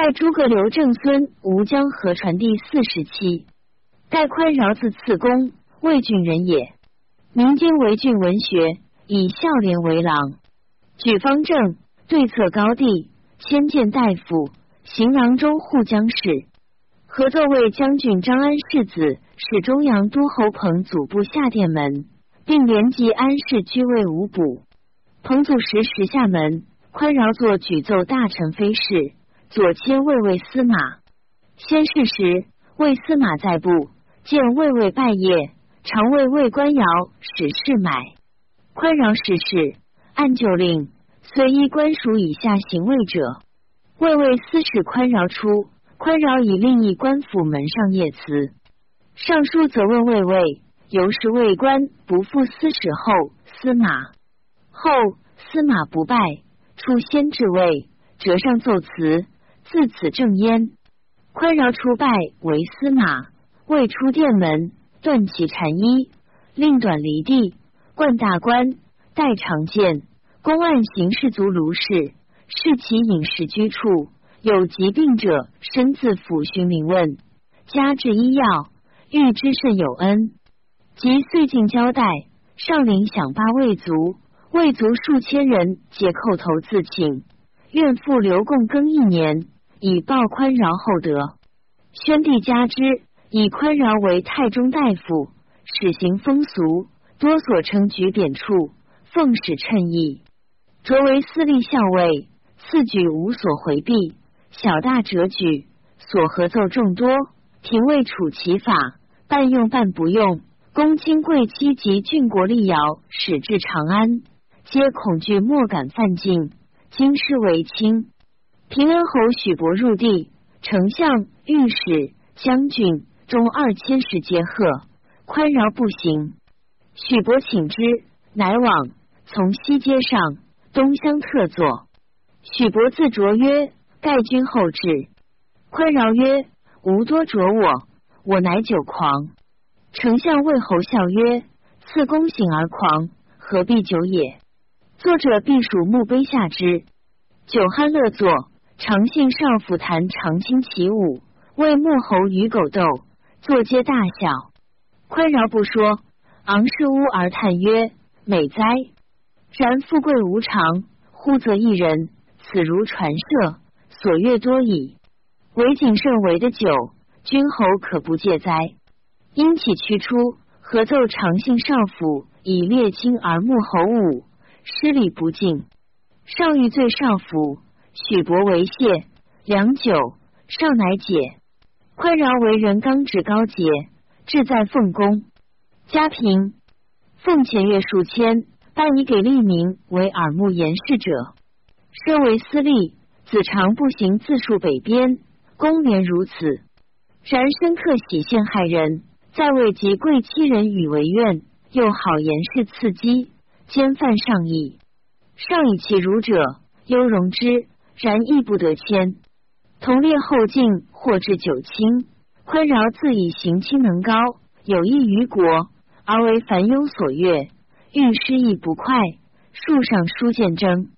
盖诸葛刘正孙吴江河传第四十七。盖宽饶字次公，魏郡人也。民间为郡文学，以孝廉为郎，举方正，对策高第，迁见大夫，行郎中护江事。合奏为将军张安世子，是中阳都侯彭祖部下殿门，并连及安世居位五补。彭祖时时下门，宽饶作举奏大臣非事，左迁卫尉司马。先是时，卫司马在部，见卫尉拜谒，常为卫官窑使事买。宽饶使事，按旧令，虽依官属以下行位者，卫尉司使宽饶出。宽饶以另一官府门上谒辞，尚书责问魏尉，由是魏官不复司使后司马。后司马不拜，出先至位，折上奏辞，自此正焉。宽饶出拜为司马，未出殿门，断其禅衣，令短离地，冠大冠，戴长剑，公案行事足卢氏，视其饮食居处。有疾病者，身自抚寻名问，加治医药，欲知甚有恩。即岁进交代，上领享八魏族，魏族数千人，皆叩头自请，愿复留贡更一年，以报宽饶厚德。宣帝加之，以宽饶为太中大夫，使行风俗，多所称举贬处，奉使称意，擢为司隶校尉，赐举无所回避。小大折举，所合奏众多，廷尉处其法，半用半不用。公卿贵戚及郡国吏遥使至长安，皆恐惧莫敢犯境。京师为轻。平恩侯许伯入地，丞相、御史、将军中二千石皆贺，宽饶不行。许伯请之，乃往，从西街上东乡特坐。许伯自卓曰。盖君后至，宽饶曰：“吾多酌我，我乃酒狂。”丞相魏侯笑曰：“赐公醒而狂，何必酒也？”作者必属墓碑下之。酒酣乐作，长信少府弹长卿起舞，为幕侯与狗斗，作皆大笑。宽饶不说，昂视屋而叹曰：“美哉！然富贵无常，忽则一人，此如传射。”所阅多矣，唯谨慎为的酒，君侯可不戒哉？因起驱出，合奏长信少府，以列卿而慕侯武，失礼不敬。上欲罪少府，许伯为谢，良久，尚乃解。宽饶为人刚直高洁，志在奉公。家贫，奉前月数千，拜以给利民为耳目言事者，身为私利。子常步行自述北边，公年如此。然深刻喜陷害人，在位及贵戚人与为怨，又好言事刺激，兼犯上意。上以其儒者，优容之，然亦不得迁。同列后进，或至九卿，宽饶自以行亲能高，有益于国，而为凡庸所悦，欲失亦不快。树上书见征。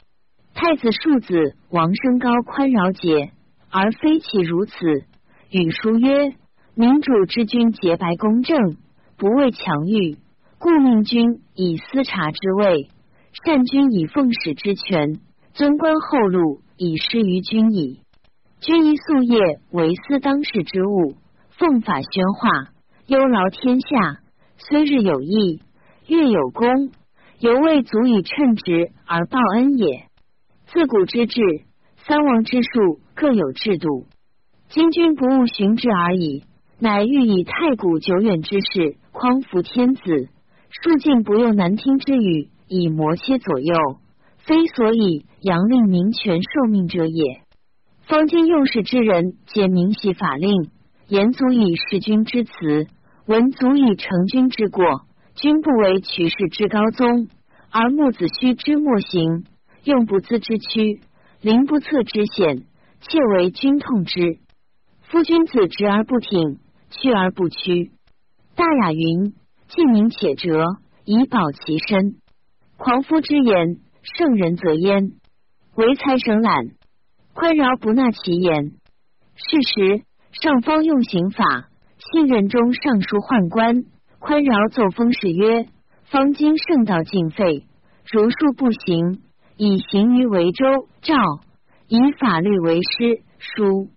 太子庶子王升高宽饶节，而非其如此。语书曰：“民主之君洁白公正，不畏强欲，故命君以司察之位，善君以奉使之权，尊官厚禄以施于君矣。君以夙夜为司当世之务，奉法宣化，忧劳天下。虽日有益，月有功，犹未足以称职而报恩也。”自古之治，三王之术各有制度。今君不务循之而已，乃欲以太古久远之事匡扶天子，数尽不用难听之语以摩切左右，非所以扬令民权受命者也。方今用事之人，皆明习法令，言足以事君之辞，文足以成君之过。君不为取士之高宗，而木子虚之莫行。用不资之屈，临不测之险，切为君痛之。夫君子直而不挺，屈而不屈。大雅云：既明且折，以保其身。狂夫之言，圣人则焉。唯才省懒，宽饶不纳其言。是时，上方用刑法，信任中尚书宦官宽饶奏封事曰：“方今圣道尽废，如数不行，以行于为州诏，以法律为师书。”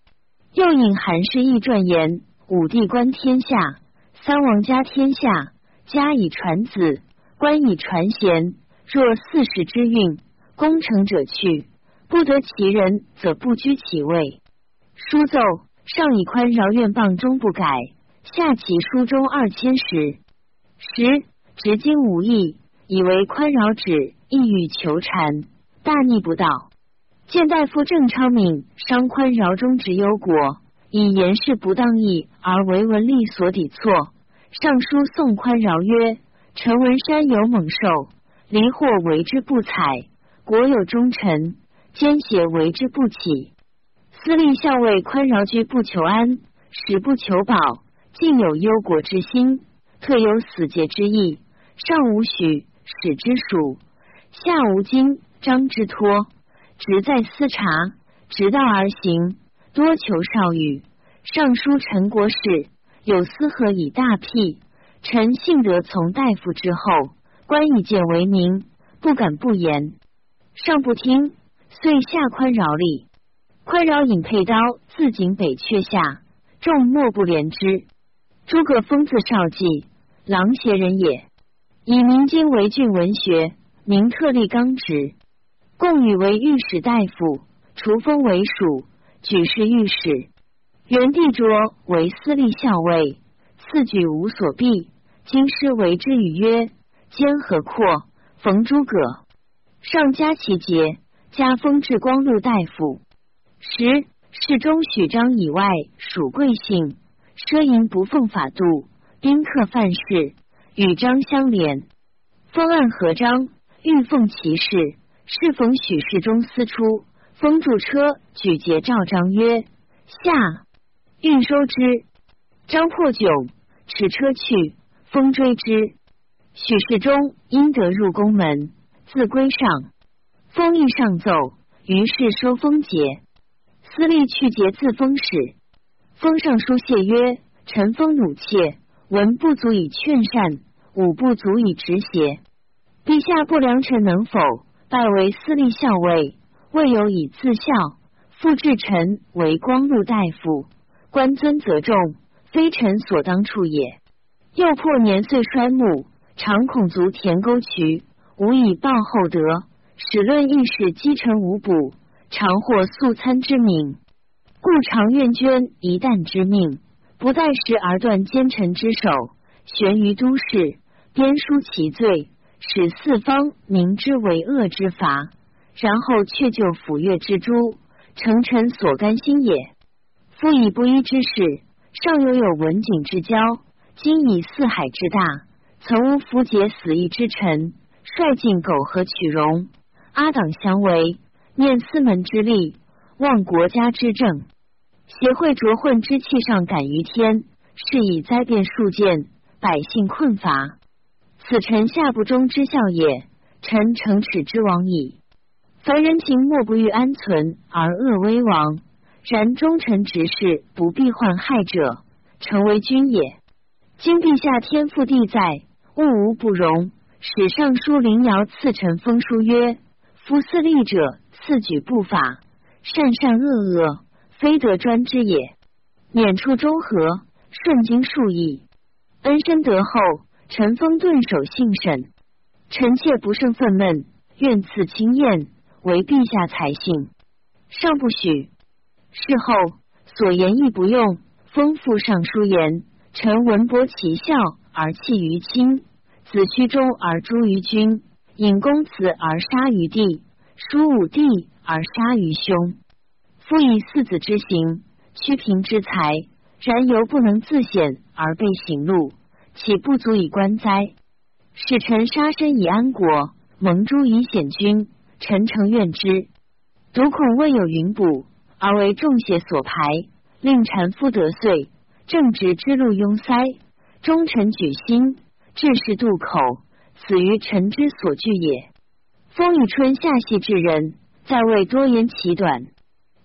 又引韩氏义传言：“武帝观天下，三王家天下，家以传子，官以传贤。若四时之运，功成者去，不得其人，则不居其位。”书奏上以宽饶愿谤终不改，下启书中二千石。十执经无益，以为宽饶止，意欲求禅，大逆不道。见大夫郑昌敏伤宽饶中之忧国，以言事不当义而为文吏所抵错。上书宋宽饶曰：“陈文山有猛兽，离祸为之不采；国有忠臣，奸邪为之不起。私立校尉宽饶居不求安，使不求保，尽有忧国之心，特有死节之意。上无许使之属，下无经张之托。”直在私察，直道而行，多求少语。尚书陈国事有司何以大辟？臣幸得从大夫之后，官以见为名，不敢不言。上不听，遂下宽饶礼。宽饶引佩刀自井北阙下，众莫不怜之。诸葛封字少季，郎邪人也。以明经为郡文学，名特立纲职。共与为御史大夫，除封为属，举事御史。元帝卓为司隶校尉，赐举无所避。京师为之语曰：“兼和阔？”逢诸葛，上加其节，加封至光禄大夫。十侍中许章以外属贵姓，奢淫不奉法度，宾客犯事，与章相连。封案合章，欲奉其事。适逢许氏中私出，封住车，举节召张曰：“下，运收之。”张破窘，持车去，封追之。许世忠因得入宫门，自归上，封亦上奏，于是收封节。司隶去节自封使，封上书谢曰：“臣封弩妾，文不足以劝善，武不足以执邪。陛下不良臣能否？”拜为司隶校尉，未有以自效。复至臣为光禄大夫，官尊则重，非臣所当处也。又破年岁衰暮，常恐足田沟渠，无以报厚德。史论议事积臣无补，常获素餐之名，故常愿捐一旦之命，不待时而断奸臣之手，悬于都市，编书其罪。使四方明之为恶之法，然后却就抚越之诛，成臣所甘心也。夫以不一之事，尚犹有文景之交；今以四海之大，曾无符节死义之臣，率尽苟合取荣，阿党相为，念四门之利，忘国家之政，协会浊混之气上感于天，是以灾变数见，百姓困乏。此臣下不忠之效也，臣诚耻之亡矣。凡人情莫不欲安存而恶威亡，然忠臣直事不必患害者，诚为君也。今陛下天赋地在，物无不容。使尚书林尧赐臣封书曰：“夫私立者，赐举不法，善善恶恶，非得专之也。免处中和，顺经数义，恩深德厚。”臣封顿首信审，臣妾不胜愤懑，愿赐清宴，为陛下才幸。尚不许。事后所言亦不用。封附尚书言：臣闻博其效而弃于亲，子虚忠而诛于君，引公子而杀于弟，叔武帝而杀于兄。夫以四子之行，屈平之才，然犹不能自显而被刑戮。岂不足以观哉？使臣杀身以安国，蒙诛以显君，臣诚愿之。独恐未有云补，而为众邪所排，令臣夫得罪，正直之路拥塞，忠臣举心，志士渡口，死于臣之所惧也。风雨春夏系之人，在位多言其短。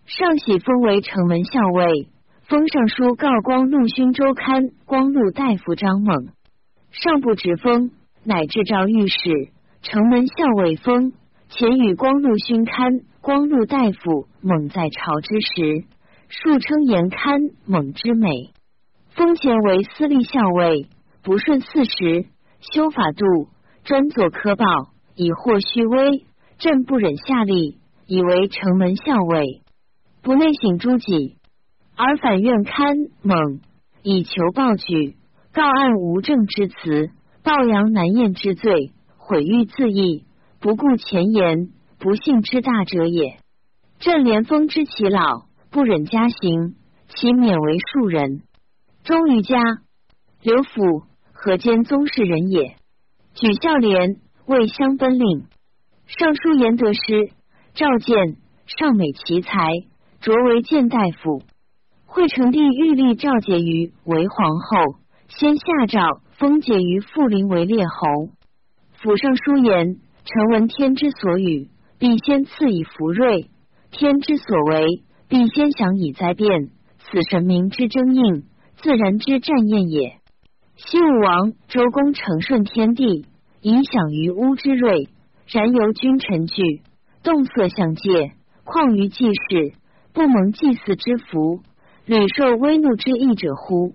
上喜封为城门校尉，封尚书告光禄勋周刊光禄大夫张猛，上不直封，乃至诏御史城门校尉封。前与光禄勋刊光禄大夫猛在朝之时，数称言堪猛之美。封前为司隶校尉，不顺四时，修法度，专作科报，以获虚威。朕不忍下吏，以为城门校尉，不内省诸己，而反愿堪猛，以求报举，告案无证之词，报扬难验之罪，毁誉自缢。不顾前言，不幸之大者也。朕连封之其老，不忍加刑，其免为庶人。忠于家，刘府河间宗室人也。举孝廉为乡奔令，尚书言得师赵建尚美奇才，擢为谏大夫。惠成帝欲立赵婕妤为皇后，先下诏封婕妤富陵为列侯。府尚书言。臣闻天之所与，必先赐以福瑞；天之所为，必先享以灾变。此神明之争应，自然之战宴也。西武王周公承顺天地，以享于巫之瑞；然由君臣惧，动色相戒，况于祭祀，不蒙祭祀之福，屡受威怒之意者乎？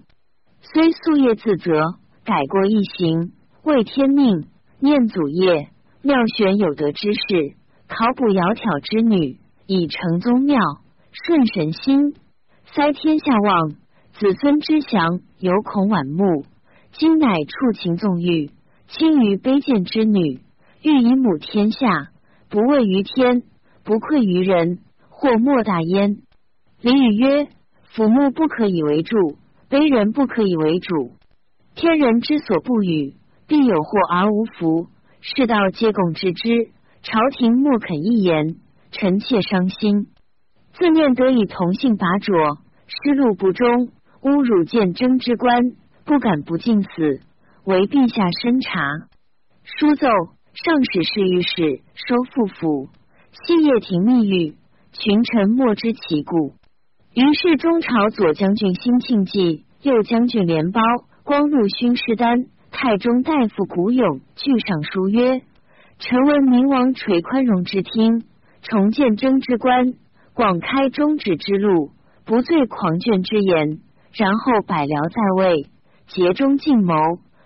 虽夙夜自责，改过一行，为天命，念祖业。妙选有德之士，考补窈窕之女，以成宗庙，顺神心，塞天下望，子孙之祥，犹恐晚暮。今乃触情纵欲，轻于卑贱之女，欲以母天下，不畏于天，不愧于人，或莫大焉。礼语曰：俯目不可以为助，卑人不可以为主。天人之所不与，必有祸而无福。世道皆共知之，朝廷莫肯一言，臣妾伤心。自念得以同姓拔擢，失路不忠，侮辱见征之官，不敢不敬死，为陛下深察。书奏上使侍御史收复府，夕夜廷密谕，群臣莫知其故。于是中朝左将军辛庆忌、右将军连包、光禄勋师丹。太中大夫古勇俱上书曰：“臣闻明王垂宽容之听，重建征之官，广开中止之路，不罪狂卷之言。然后百僚在位，竭忠尽谋，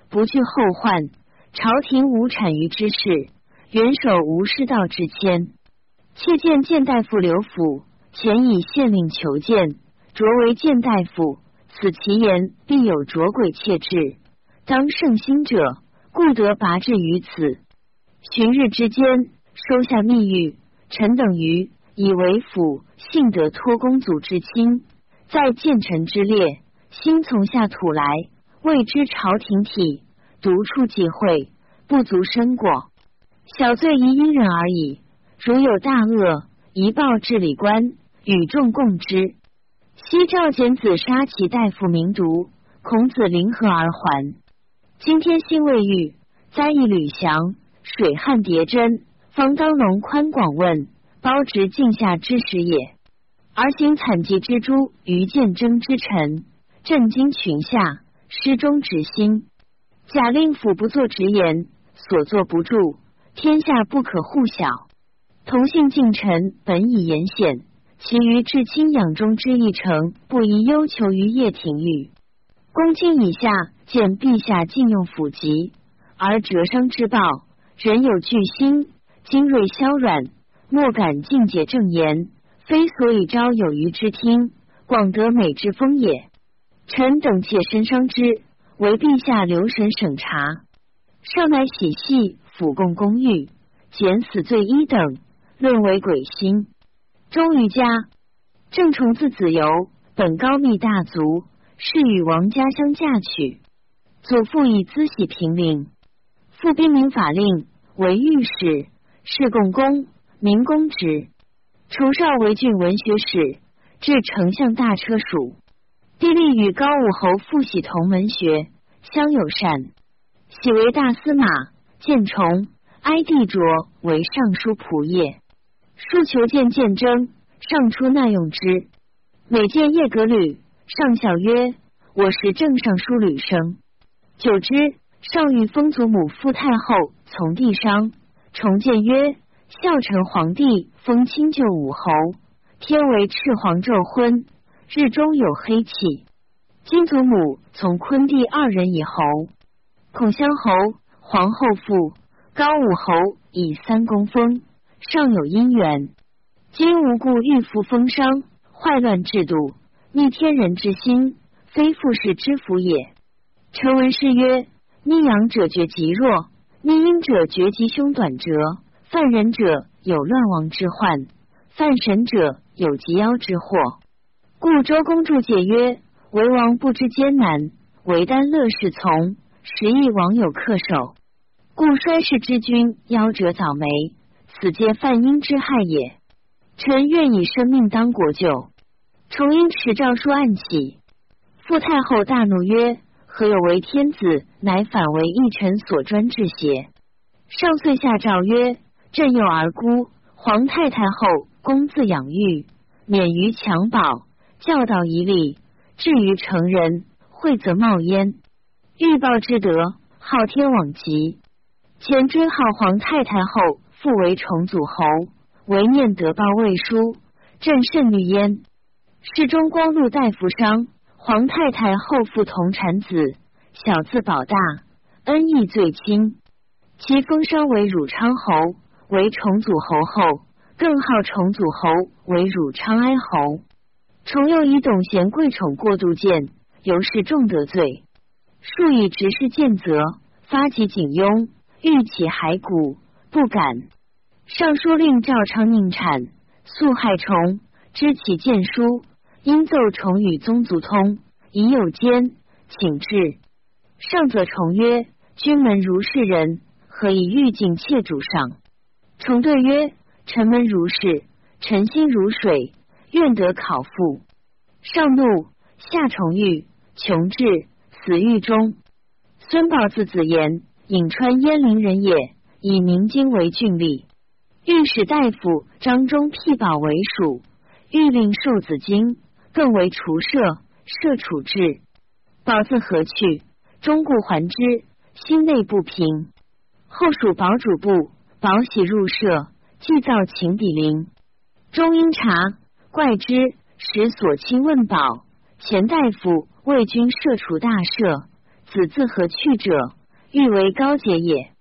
不惧后患。朝廷无产于之事，元首无失道之谦。妾见谏大夫刘府，前以县令求见，擢为谏大夫。此其言必有卓鬼切制。”当圣心者，故得拔至于此。旬日之间，收下密谕，臣等于以为辅，幸得托公祖之亲，在谏臣之列，心从下土来，未知朝廷体，独处忌讳，不足深过。小罪宜因人而已，如有大恶，宜报治理官，与众共之。昔赵简子杀其大夫名独，孔子临河而还。今天心未愈，灾异吕翔，水旱迭真，方当隆宽广问，包直镜下之时也。而行惨疾之诸于见征之臣，震惊群下，失忠直心。假令府不作直言，所作不助，天下不可互晓。同姓近臣本以言显，其余至亲养忠之一成，不宜忧求于叶廷玉。公卿以下。见陛下禁用府籍，而折伤之报，人有惧心，精锐消软，莫敢尽解正言，非所以招有余之听，广得美之风也。臣等切身伤之，为陛下留神审查。上乃喜系府贡公寓，减死罪一等，论为鬼心。忠于家，正重字子由，本高密大族，是与王家相嫁娶。祖父以资喜平陵，复兵民法令为御史，是共公，民公职。除少为郡文学史，至丞相大车属。帝立与高武侯傅喜同门学，相友善。喜为大司马，见崇哀帝卓为尚书仆射。数求见见征，上出纳用之。每见叶格吕，上笑曰：“我是正尚书吕生。”久之，上欲封祖母傅太后从帝商，重见曰：“孝成皇帝封清就武侯，天为赤黄昼昏，日中有黑气。今祖母从昆帝二人以侯，孔襄侯、皇后父、高武侯以三公封，尚有姻缘。今无故欲复封商，坏乱制度，逆天人之心，非复士之福也。臣闻是曰：逆阳者绝极弱，逆阴者绝极凶短折。犯人者有乱亡之患，犯神者有及妖之祸。故周公注解曰：为王不知艰难，为丹乐事从，十亿王有恪守。故衰世之君夭折早霉，此皆犯阴之害也。臣愿以生命当国救。重因持诏书案起，傅太后大怒曰：“何有为天子，乃反为一臣所专制邪？”上遂下诏曰：“朕幼而孤，皇太太后公自养育，免于襁褓，教导以礼，至于成人，惠则冒焉。欲报之德，昊天罔极。”前追号皇太太后复为重祖侯，唯念得报未书，朕甚虑焉。世中光禄大夫商，皇太太后父同产子，小字保大，恩义最亲。其封商为汝昌侯，为重祖侯后，更号重祖侯为汝昌哀侯。重又以董贤贵宠过度见，由是重得罪，数以直事见责，发起警拥。欲起骸骨，不敢。尚书令赵昌宁产，素害虫，知其见书，因奏虫与宗族通，已有奸，请至。上则虫曰：“君门如是人，何以欲尽妾主上？”重对曰：“臣门如是，臣心如水，愿得考复。”上怒，下重狱，穷至，死狱中。孙宝字子言。颍川鄢陵人也，以明经为郡吏。御史大夫张忠辟宝为属，欲令受子经，更为除舍，设处置。宝自何去？终故还之，心内不平。后属宝主部，宝喜入舍，祭造秦比邻。中因察，怪之，使所亲问宝。前大夫为君设处大赦，子自何去者？欲为高洁也。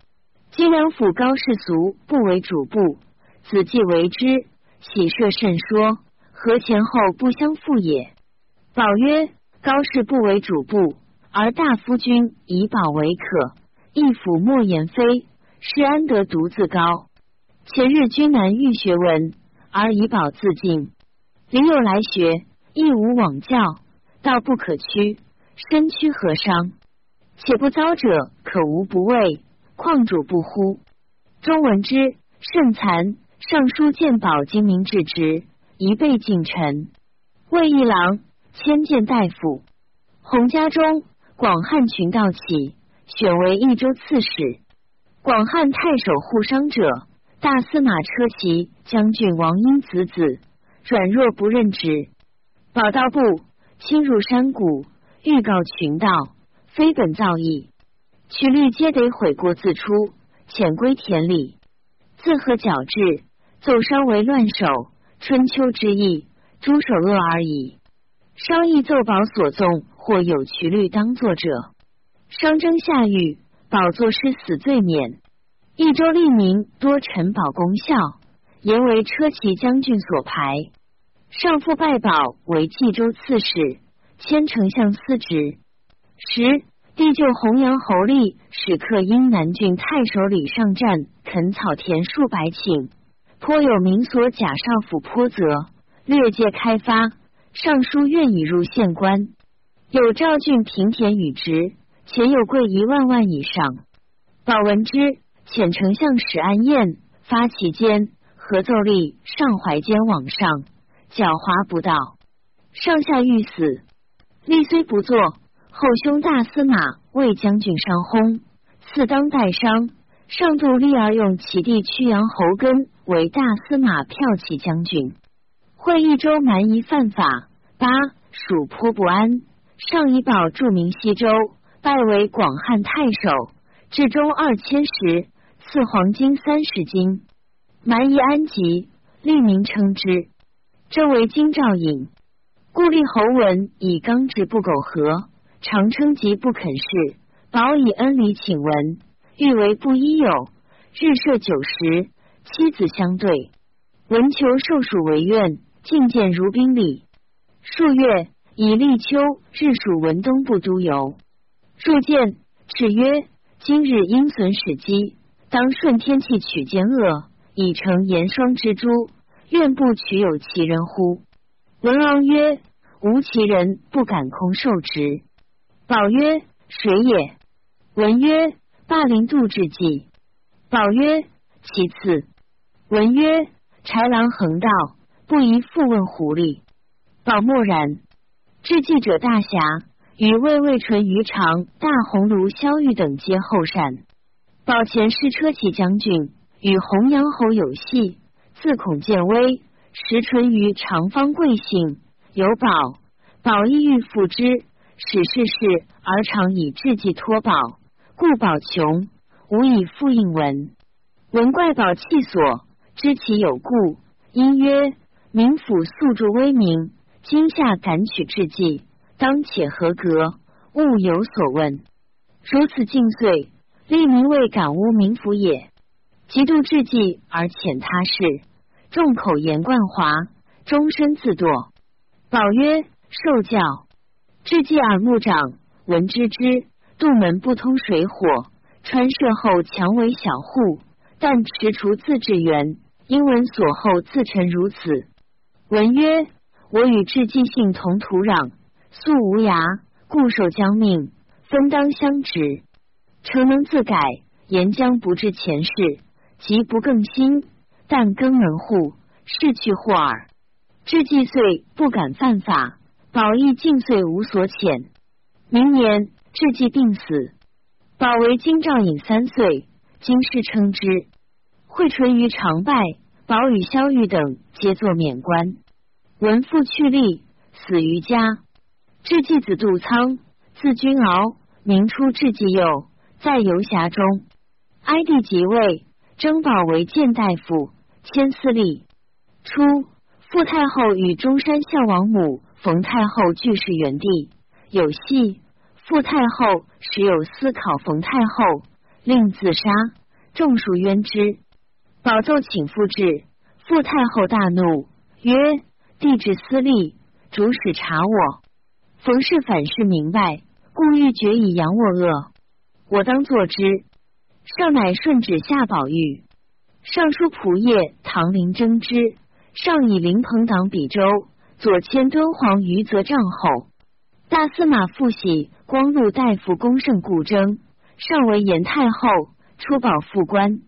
金梁府高氏俗不为主簿，子继为之，喜设甚说，何前后不相负也？宝曰：高氏不为主簿，而大夫君以宝为可，一府莫言非，是安得独自高？前日君难欲学文，而以保自尽，临有来学，亦无往教，道不可屈，身躯何伤？且不遭者，可无不畏；况主不乎？中闻之，甚惭。尚书见宝精明至直，一备进臣，魏一郎迁见大夫。洪家中，广汉群盗起，选为益州刺史。广汉太守护商者，大司马车骑将军王英子子，软弱不任职。宝道部侵入山谷，欲告群盗。非本造诣，曲律皆得悔过自出，潜归田里，自何矫治？奏商为乱首，春秋之意，诸首恶而已。商议奏保所纵，或有曲律当作者，商征下狱，宝座失死罪免。益州吏民多陈保功效，言为车骑将军所排。上父拜宝为冀州刺史，迁丞相司职。十帝就弘阳侯立使客因南郡太守李上战垦草田数百顷，颇有民所贾少府颇泽，略借开发。尚书愿以入县官，有赵郡平田与职，前有贵一万万以上。宝闻之，遣丞相史安彦发其间，合奏立上怀间往上，狡猾不道，上下欲死。立虽不作。后兄大司马魏将军上薨，赐当代商。上度立而用其弟曲阳侯根为大司马骠骑将军。会益州蛮夷犯法，八蜀颇不安。上以保著名西州，拜为广汉太守，至中二千石，赐黄金三十斤。蛮夷安吉，立名称之。这为京兆尹。故立侯文以刚直不苟合，常称疾不肯事。保以恩礼请闻，欲为布衣友，日设酒食，妻子相对。文求受属为愿，进见如宾礼。数月，以立秋日属文东部都邮。入见，敕曰：今日阴损使机，当顺天气取奸恶，以成严霜之珠。愿不取有其人乎？文王曰。无其人不敢空受职。宝曰：“谁也？”文曰：“霸陵杜之计。”宝曰：“其次。”文曰：“豺狼横道，不宜复问狐狸。”宝默然。志记者大侠，与魏魏纯、于长、大鸿胪、萧玉等皆后善。宝前是车骑将军，与洪阳侯有隙，自恐见威，时淳于长方贵姓。有宝，宝亦欲复之，使事事而常以志计托宝，故宝穷，无以复应文。文怪宝气所，知其有故，因曰：民府素著威名，今夏敢取志计，当且合格，勿有所问。如此尽岁，利民未敢污民福也。极度志计而遣他事，众口言冠华，终身自堕。宝曰：“受教，至既耳目长，闻知之。杜门不通水火，穿射后强为小户，但持除自治源。因闻所后自成如此。文曰：我与至既性同土壤，素无涯，固守将命，分当相执。诚能自改，言将不至前世，即不更新，但更能护，逝去或耳。”至既岁不敢犯法，保义尽岁无所遣。明年至既病死，保为京兆尹三岁，京师称之。惠淳于常拜，保与萧玉等皆作免官。文父去立，死于家。至继子杜仓，字君敖，明初至继幼，在游侠中。哀帝即位，征宝为谏大夫，迁司隶。初。傅太后与中山孝王母冯太后俱是元帝，有戏。傅太后时有思考冯太后，令自杀，众数冤之。宝奏请复至，傅太后大怒，曰：“帝至私利，主使查我。冯氏反是明白，故欲决以扬我恶，我当作之。”上乃顺旨下宝玉，尚书仆夜唐林征之。上以灵朋党比州，左迁敦煌余则帐后，大司马复喜。光禄大夫公胜故征，上为延太后，出保副官，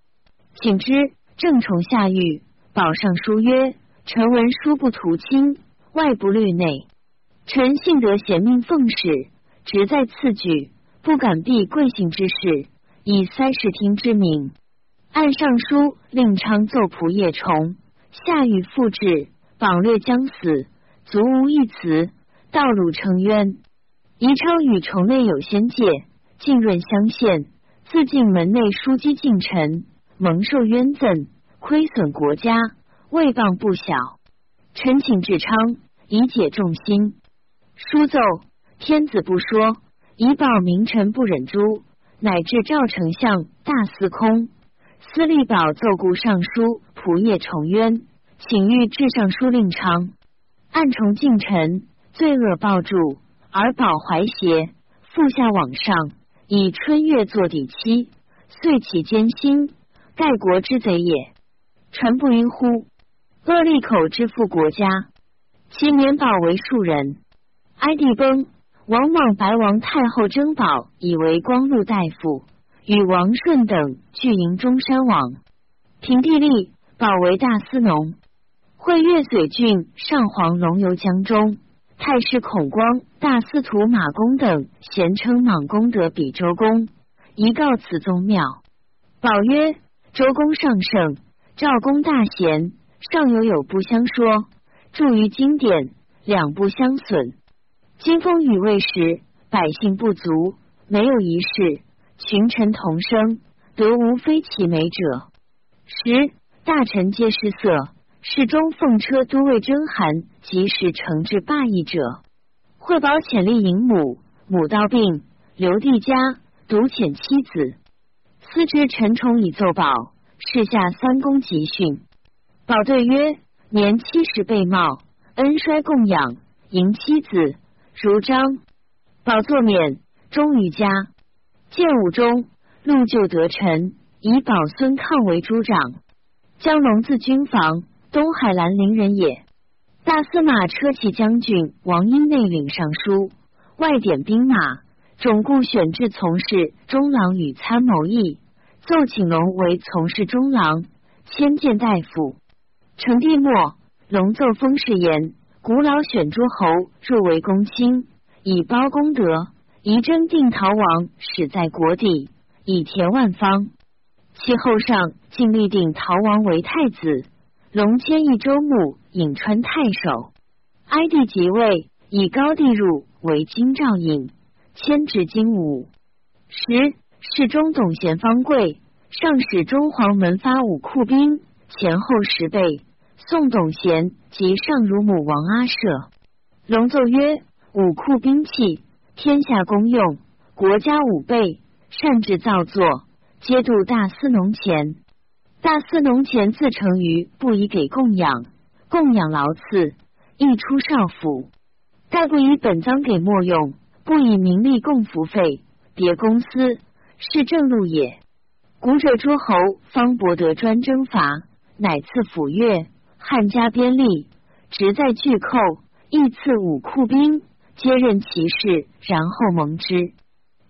请之。正重下狱，保上书曰：“臣文书不图亲，外不虑内。臣幸得贤命奉使，职在次举，不敢避贵姓之事，以三室厅之名，按上书令昌奏仆夜虫。”夏禹复至，榜略将死，足无一词。道鲁称冤。宜昌与崇内有先界，浸润乡县，自尽门内枢机近臣，蒙受冤赠，亏损国家，未谤不小。臣请至昌，以解众心。书奏，天子不说，以保名臣不忍诛，乃至赵丞相大司空。司隶宝奏故尚书仆夜重冤，请欲至尚书令昌，暗重近臣，罪恶报著，而保怀邪，复下往上，以春月作底期，遂起艰辛，盖国之贼也。传不晕乎？恶利口之负国家，其免保为庶人。哀帝崩，王莽白王太后征保，以为光禄大夫。与王顺等俱营中山王，平地利，保为大司农。会越绥郡上皇龙游江中，太师孔光、大司徒马公等咸称莽公得比周公，宜告此宗庙。宝曰：周公上圣，赵公大贤，尚有有不相说。著于经典，两不相损。金风雨未时，百姓不足，没有一事，群臣同生，得无非其美者。十大臣皆失色，侍中奉车都尉征韩及时惩治霸役者。惠保潜力迎母，母道病，留帝家，独遣妻子。司之陈宠以奏保，事下三公集训。保对曰：年七十被冒，恩衰供养，迎妻子如章。保作免，终于家。建武中，陆就得臣，以保孙抗为诸长。江龙自军防，东海兰陵人也。大司马车骑将军王英内领尚书，外点兵马，总顾选制从事中郎与参谋议，奏请龙为从事中郎，迁见大夫。成帝末，龙奏封事言，古老选诸侯入为公卿，以包功德，宜征定陶王，始在国地，以田万方。其后上竟立定陶王为太子，龙迁一州牧、颍川太守。哀帝即位，以高帝入为京兆尹，迁至京武。十侍中董贤方贵，上使中黄门发武库兵，前后十倍。宋董贤及上乳母王阿舍，龙奏曰：武库兵器，天下公用，国家武备，善制造作，皆度大司农钱。大司农钱自成于不以给供养，供养劳赐，亦出少府。盖不以本赃给莫用，不以名利供服费，别公司是正路也。古者诸侯方博得专征伐，乃赐府乐。汉家边吏，职在巨寇，亦赐武库兵，皆任其事，然后蒙之。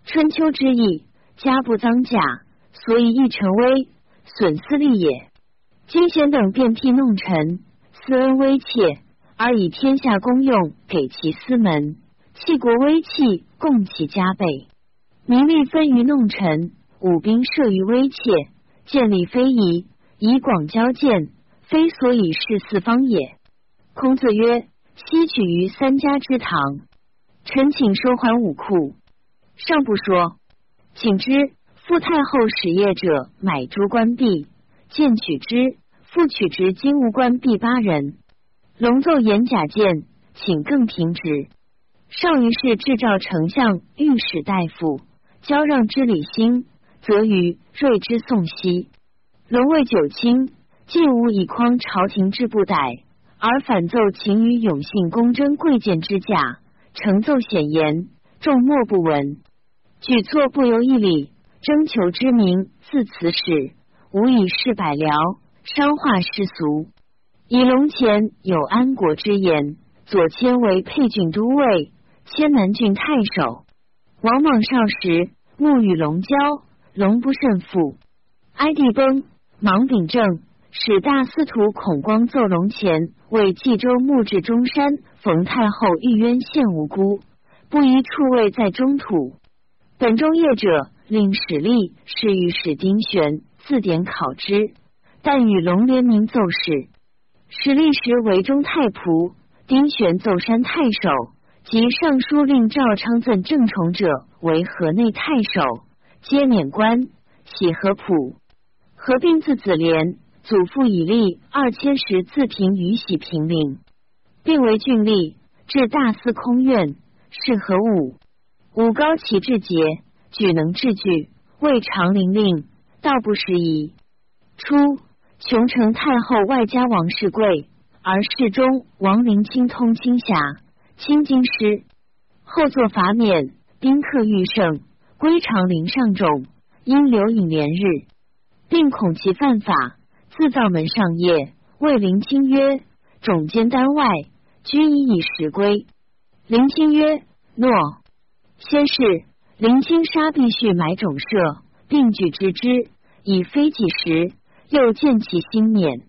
春秋之意，家不赃甲，所以易成威，损私利也。金贤等便辟弄臣，私恩威切，而以天下公用给其私门，弃国威器，共其加倍。名利分于弄臣，武兵设于威切，建立非夷，以广交见。非所以是四方也。孔子曰：“西取于三家之堂，臣请收还武库。”上不说，请之。复太后使业者买诸官币，见取之。复取之金吾官币八人。龙奏言假见，请更平职。上于是制造丞相、御史大夫，交让之礼兴，则于睿之宋熙。龙位九卿。既无以匡朝廷之不逮，而反奏秦于永信公贞贵贱之价，成奏显言，众莫不闻。举措不由一理，征求之名，自此始，无以示百僚，商化世俗。以龙前有安国之言，左迁为沛郡都尉，迁南郡太守。王莽少时，慕与龙交，龙不胜负。哀帝崩，莽秉政。使大司徒孔光奏龙前为冀州牧至中山，冯太后欲冤陷无辜，不宜处位在中土。本中业者令史立是御史丁玄字典考之，但与龙联名奏事。史立时为中太仆，丁玄奏山太守，及尚书令赵昌赠郑宠者为河内太守，皆免官，喜和普，合并自子廉。祖父以立二千石自平于喜平陵，并为郡吏，至大司空院，是何武？武高其志节，举能治具，为长陵令，道不拾遗。初，琼城太后外加王世贵，而侍中王陵清通青霞，清京师。后作法免，宾客愈盛，归长陵上种，因留隐连日，并恐其犯法。自造门上业，谓林清曰：“种监单外，均已以时归。”林清曰：“诺。”先是，林清杀必须买种社，并举之之，以非己时，又见其心免，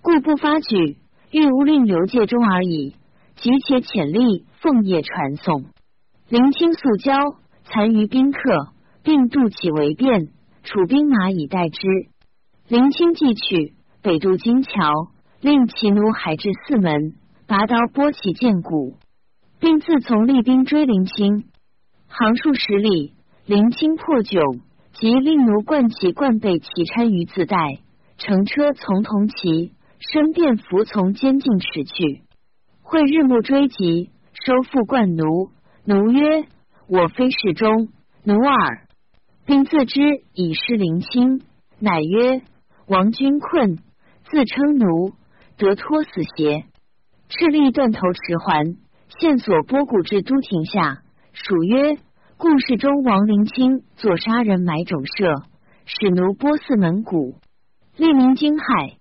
故不发举。欲无令刘介中而已。急且潜力，奉业传送。林清素交，残余宾客，并渡起为便，楚兵马以待之。林清既取北渡金桥，令其奴还至四门，拔刀拨起剑骨，并自从厉兵追林清，行数十里，林清破窘，即令奴冠起冠背其参于自带，乘车从同骑，身便服从监禁驰去。会日暮追及，收复冠奴。奴曰：“我非侍中，奴耳。”并自知已失林清，乃曰：“王君困，自称奴，得脱死邪？”赤力断头持还，线索拨骨至都亭下。属曰：“故事中王林清作杀人埋种社，使奴波四门谷，利民惊骇。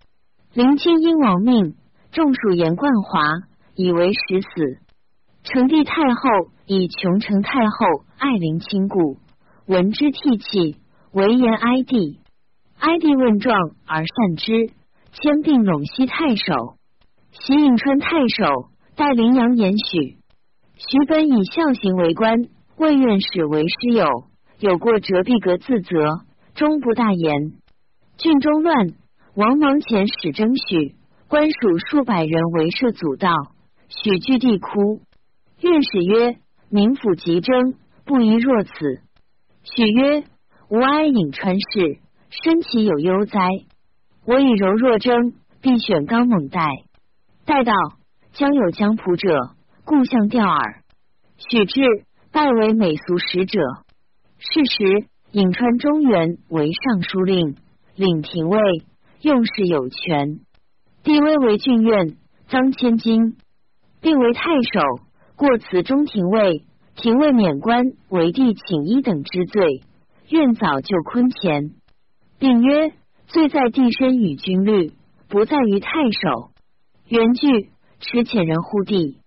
林清因亡命，众属言冠华。”以为实死，成帝太后以穷成太后爱陵亲故，闻之涕泣，唯言哀帝。哀帝问状而善之，迁并陇西太守。袭颍川太守，代陵阳言许。徐本以孝行为官，魏院使为师友，有过折壁阁自责，终不大言。郡中乱，王莽遣使征许，官属数百人围摄阻道。许据地哭，院使曰：“民府急征，不宜若此。”许曰：“吾哀颍川事，身其有忧哉？我以柔弱征，必选刚猛待。待到将有江浦者，故向调耳。”许至，拜为美俗使者。是时，颍川中原为尚书令，领廷尉，用事有权。帝威为郡院，赃千金。并为太守，过此中廷尉，廷尉免官，为帝请一等之罪。愿早就坤前，并曰：罪在帝身与军律，不在于太守。原句持遣人护帝。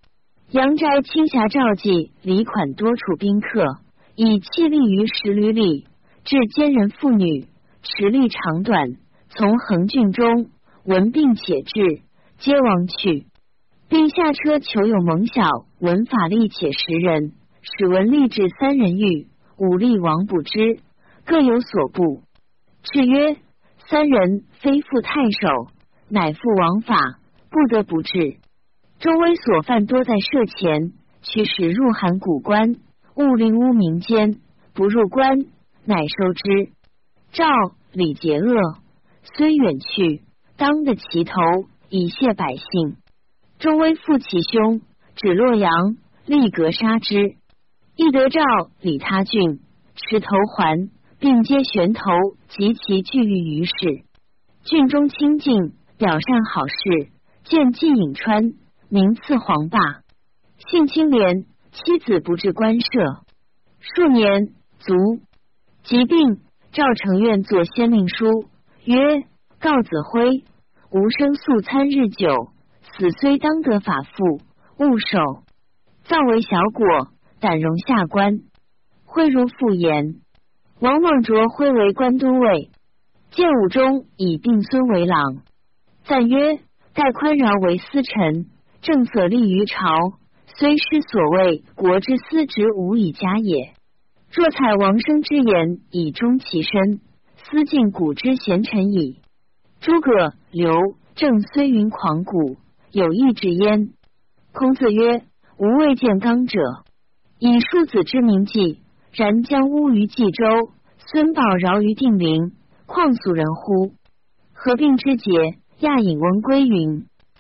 阳斋青霞赵记礼款多处宾客，以气力于十旅里，至奸人妇女，持力长短，从横郡中闻病且至，皆亡去。并下车求有蒙小闻法力且识人，使文立至三人狱，武力王不知，各有所部。是曰：三人非复太守，乃复王法，不得不治。周威所犯多在社前，驱使入函谷关，勿令污民间，不入关，乃收之。赵李结恶，虽远去，当得其头，以谢百姓。周威复其兄，指洛阳，立格杀之。义德诏李他郡，持头还，并皆悬头及其聚于于市。郡中清净，表善好事。见季颍川，名赐黄霸，性清廉，妻子不至官舍。数年卒，疾病。赵承愿作先令书，曰：告子辉，吾生素餐日久。死虽当得法父，勿守。造为小果，胆容下官。挥如复言。王莽卓挥为官都尉，建武中以定孙为郎。赞曰：盖宽饶为司臣，政所立于朝，虽失所谓国之司职，无以加也。若采王生之言，以忠其身，思尽古之贤臣矣。诸葛刘正虽云狂骨。有意之焉。孔子曰：“吾未见刚者，以庶子之名记，然将乌于冀州，孙豹饶于定陵，况俗人乎？合并之节，亚引翁归云。